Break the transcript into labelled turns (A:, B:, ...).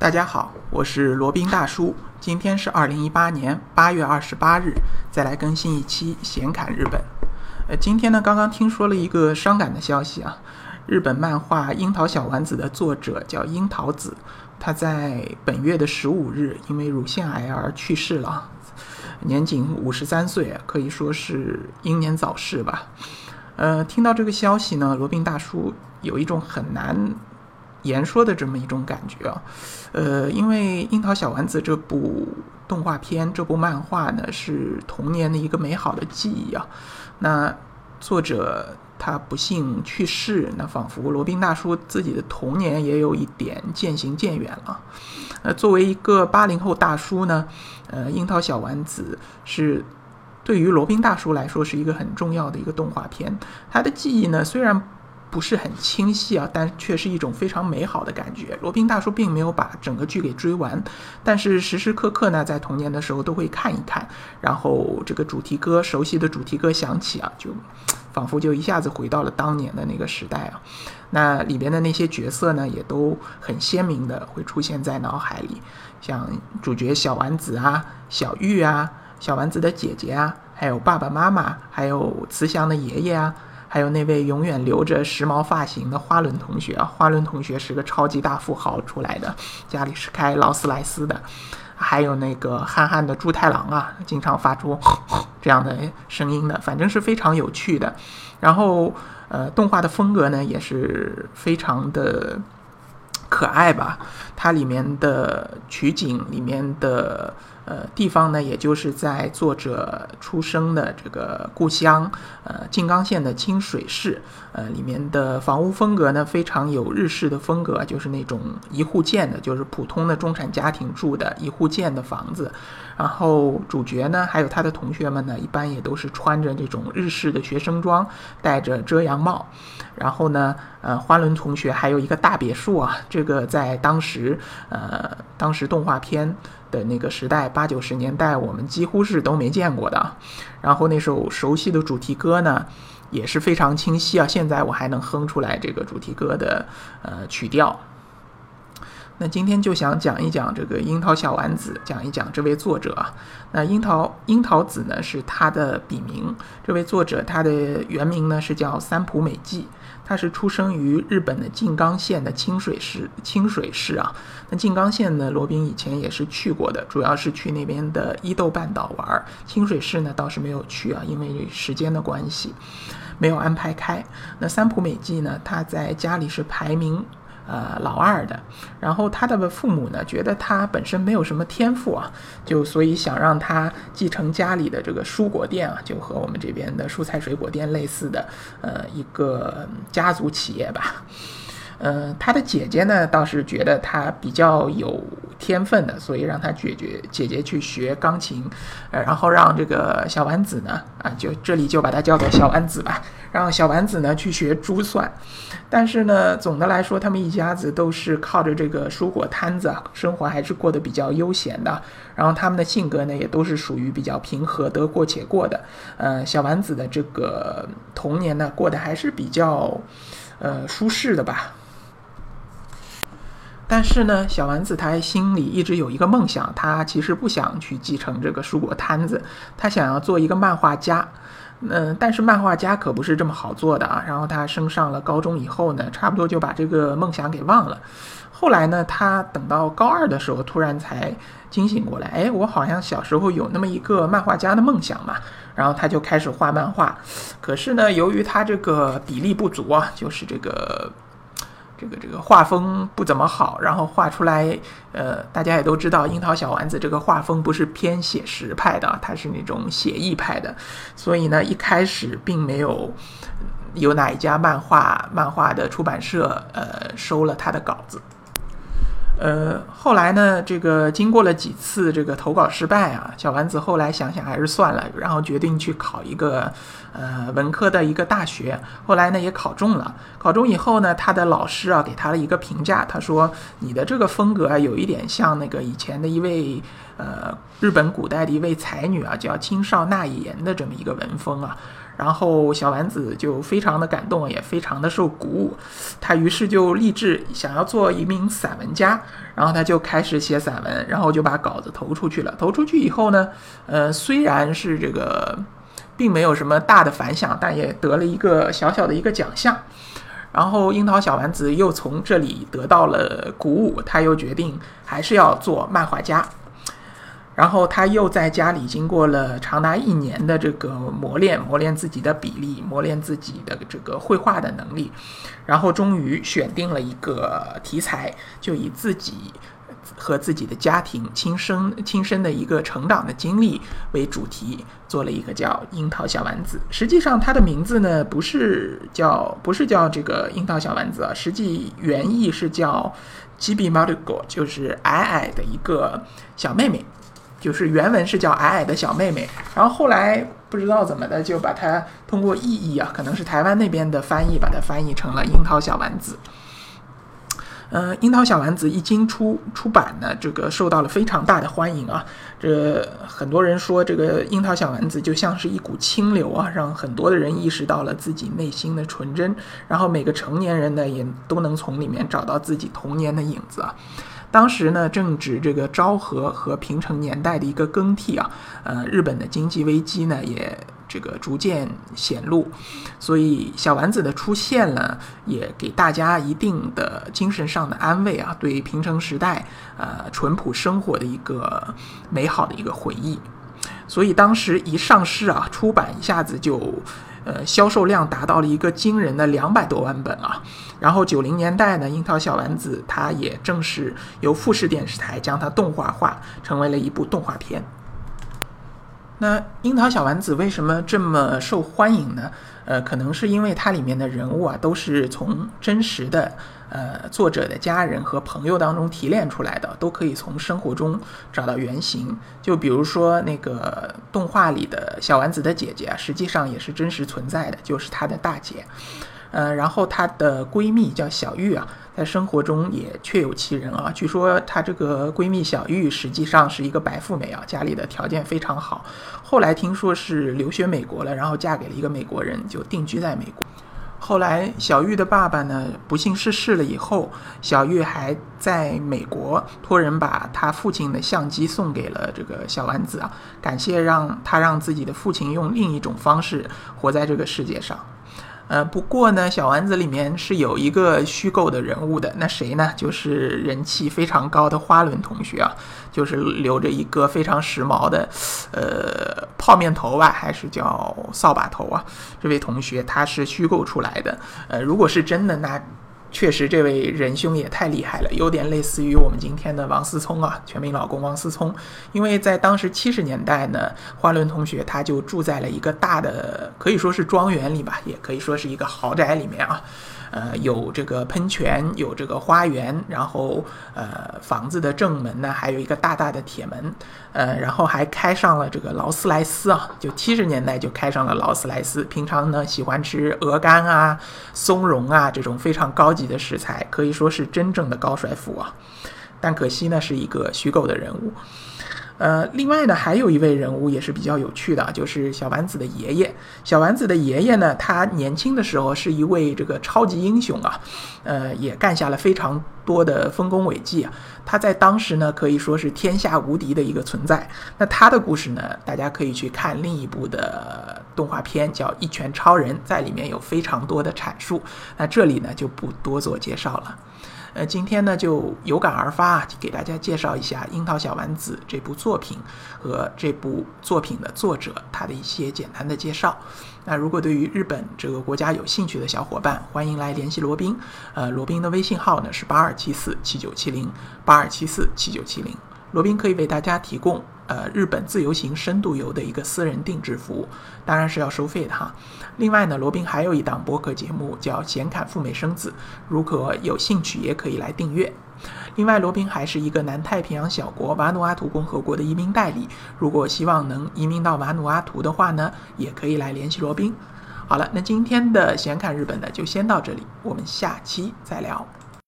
A: 大家好，我是罗宾大叔。今天是二零一八年八月二十八日，再来更新一期闲侃日本。呃，今天呢，刚刚听说了一个伤感的消息啊，日本漫画《樱桃小丸子》的作者叫樱桃子，他在本月的十五日因为乳腺癌而去世了，年仅五十三岁，可以说是英年早逝吧。呃，听到这个消息呢，罗宾大叔有一种很难。言说的这么一种感觉啊，呃，因为《樱桃小丸子》这部动画片、这部漫画呢，是童年的一个美好的记忆啊。那作者他不幸去世，那仿佛罗宾大叔自己的童年也有一点渐行渐远了。呃，作为一个八零后大叔呢，呃，《樱桃小丸子》是对于罗宾大叔来说是一个很重要的一个动画片。他的记忆呢，虽然。不是很清晰啊，但却是一种非常美好的感觉。罗宾大叔并没有把整个剧给追完，但是时时刻刻呢，在童年的时候都会看一看。然后这个主题歌，熟悉的主题歌响起啊，就仿佛就一下子回到了当年的那个时代啊。那里边的那些角色呢，也都很鲜明的会出现在脑海里，像主角小丸子啊、小玉啊、小丸子的姐姐啊，还有爸爸妈妈，还有慈祥的爷爷啊。还有那位永远留着时髦发型的花轮同学啊，花轮同学是个超级大富豪出来的，家里是开劳斯莱斯的。还有那个憨憨的猪太郎啊，经常发出 这样的声音的，反正是非常有趣的。然后，呃，动画的风格呢也是非常的可爱吧，它里面的取景里面的。呃，地方呢，也就是在作者出生的这个故乡，呃，静冈县的清水市，呃，里面的房屋风格呢，非常有日式的风格，就是那种一户建的，就是普通的中产家庭住的一户建的房子。然后主角呢，还有他的同学们呢，一般也都是穿着这种日式的学生装，戴着遮阳帽。然后呢，呃，花轮同学还有一个大别墅啊，这个在当时，呃，当时动画片。的那个时代，八九十年代，我们几乎是都没见过的。然后那首熟悉的主题歌呢，也是非常清晰啊。现在我还能哼出来这个主题歌的呃曲调。那今天就想讲一讲这个樱桃小丸子，讲一讲这位作者啊。那樱桃樱桃子呢是他的笔名，这位作者他的原名呢是叫三浦美纪。他是出生于日本的静冈县的清水市，清水市啊。那静冈县呢，罗宾以前也是去过的，主要是去那边的伊豆半岛玩。清水市呢倒是没有去啊，因为时间的关系，没有安排开。那三浦美纪呢，他在家里是排名。呃，老二的，然后他的父母呢，觉得他本身没有什么天赋啊，就所以想让他继承家里的这个蔬果店啊，就和我们这边的蔬菜水果店类似的，呃，一个家族企业吧。嗯，他的姐姐呢倒是觉得他比较有天分的，所以让他姐姐姐姐去学钢琴，呃，然后让这个小丸子呢，啊，就这里就把它叫做小丸子吧，让小丸子呢去学珠算。但是呢，总的来说，他们一家子都是靠着这个蔬果摊子啊，生活还是过得比较悠闲的。然后他们的性格呢，也都是属于比较平和、得过且过的。呃，小丸子的这个童年呢，过得还是比较，呃，舒适的吧。但是呢，小丸子他心里一直有一个梦想，他其实不想去继承这个蔬果摊子，他想要做一个漫画家。嗯，但是漫画家可不是这么好做的啊。然后他升上了高中以后呢，差不多就把这个梦想给忘了。后来呢，他等到高二的时候，突然才惊醒过来，哎，我好像小时候有那么一个漫画家的梦想嘛。然后他就开始画漫画，可是呢，由于他这个比例不足啊，就是这个。这个这个画风不怎么好，然后画出来，呃，大家也都知道，樱桃小丸子这个画风不是偏写实派的，它是那种写意派的，所以呢，一开始并没有有哪一家漫画漫画的出版社呃收了他的稿子。呃，后来呢，这个经过了几次这个投稿失败啊，小丸子后来想想还是算了，然后决定去考一个呃文科的一个大学。后来呢也考中了，考中以后呢，他的老师啊给他了一个评价，他说你的这个风格啊有一点像那个以前的一位呃日本古代的一位才女啊，叫青少纳言的这么一个文风啊。然后小丸子就非常的感动，也非常的受鼓舞，他于是就立志想要做一名散文家，然后他就开始写散文，然后就把稿子投出去了。投出去以后呢，呃，虽然是这个并没有什么大的反响，但也得了一个小小的一个奖项。然后樱桃小丸子又从这里得到了鼓舞，他又决定还是要做漫画家。然后他又在家里经过了长达一年的这个磨练，磨练自己的比例，磨练自己的这个绘画的能力，然后终于选定了一个题材，就以自己和自己的家庭亲身亲身的一个成长的经历为主题，做了一个叫《樱桃小丸子》。实际上，它的名字呢不是叫不是叫这个樱桃小丸子啊，实际原意是叫吉比马鲁果，就是矮矮的一个小妹妹。就是原文是叫矮矮的小妹妹，然后后来不知道怎么的就把它通过意译啊，可能是台湾那边的翻译，把它翻译成了樱桃小丸子。嗯，樱桃小丸子一经出出版呢，这个受到了非常大的欢迎啊。这很多人说，这个樱桃小丸子就像是一股清流啊，让很多的人意识到了自己内心的纯真，然后每个成年人呢也都能从里面找到自己童年的影子啊。当时呢，正值这个昭和和平成年代的一个更替啊，呃，日本的经济危机呢也这个逐渐显露，所以小丸子的出现呢，也给大家一定的精神上的安慰啊，对平成时代呃淳朴生活的一个美好的一个回忆，所以当时一上市啊，出版一下子就。呃，销售量达到了一个惊人的两百多万本啊！然后九零年代呢，樱桃小丸子它也正式由富士电视台将它动画化，成为了一部动画片。那樱桃小丸子为什么这么受欢迎呢？呃，可能是因为它里面的人物啊，都是从真实的呃作者的家人和朋友当中提炼出来的，都可以从生活中找到原型。就比如说那个动画里的小丸子的姐姐啊，实际上也是真实存在的，就是她的大姐。呃，然后她的闺蜜叫小玉啊，在生活中也确有其人啊。据说她这个闺蜜小玉实际上是一个白富美啊，家里的条件非常好。后来听说是留学美国了，然后嫁给了一个美国人，就定居在美国。后来小玉的爸爸呢不幸逝世了以后，小玉还在美国托人把他父亲的相机送给了这个小丸子啊，感谢让他让自己的父亲用另一种方式活在这个世界上。呃，不过呢，小丸子里面是有一个虚构的人物的，那谁呢？就是人气非常高的花轮同学啊，就是留着一个非常时髦的，呃，泡面头吧，还是叫扫把头啊？这位同学他是虚构出来的，呃，如果是真的，那。确实，这位仁兄也太厉害了，有点类似于我们今天的王思聪啊，全民老公王思聪。因为在当时七十年代呢，花伦同学他就住在了一个大的，可以说是庄园里吧，也可以说是一个豪宅里面啊。呃，有这个喷泉，有这个花园，然后呃，房子的正门呢，还有一个大大的铁门，呃，然后还开上了这个劳斯莱斯啊，就七十年代就开上了劳斯莱斯。平常呢，喜欢吃鹅肝啊、松茸啊这种非常高级的食材，可以说是真正的高帅富啊。但可惜呢，是一个虚构的人物。呃，另外呢，还有一位人物也是比较有趣的，就是小丸子的爷爷。小丸子的爷爷呢，他年轻的时候是一位这个超级英雄啊，呃，也干下了非常多的丰功伟绩啊。他在当时呢，可以说是天下无敌的一个存在。那他的故事呢，大家可以去看另一部的动画片，叫《一拳超人》，在里面有非常多的阐述。那这里呢，就不多做介绍了。那，今天呢就有感而发，给大家介绍一下《樱桃小丸子》这部作品和这部作品的作者他的一些简单的介绍。那如果对于日本这个国家有兴趣的小伙伴，欢迎来联系罗宾。呃，罗宾的微信号呢是八二七四七九七零八二七四七九七零。罗宾可以为大家提供呃日本自由行深度游的一个私人定制服务，当然是要收费的哈。另外呢，罗宾还有一档播客节目叫《显侃赴美生子》，如果有兴趣也可以来订阅。另外，罗宾还是一个南太平洋小国瓦努阿图共和国的移民代理，如果希望能移民到瓦努阿图的话呢，也可以来联系罗宾。好了，那今天的显侃日本呢就先到这里，我们下期再聊。